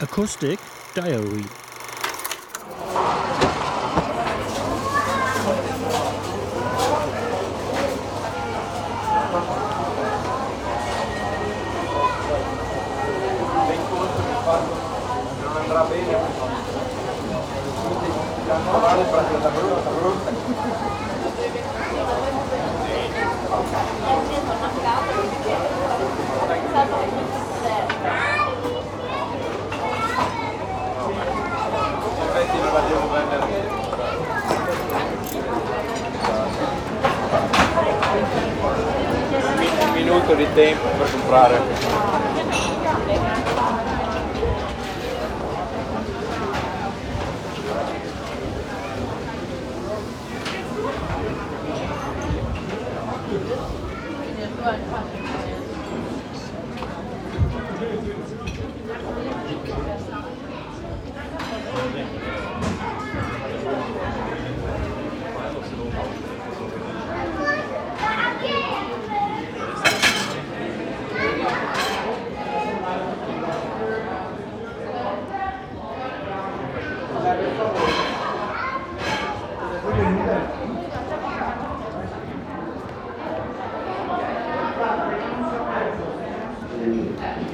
Acoustic Diary sacco di tempo per comprare. Thank nhiều tháng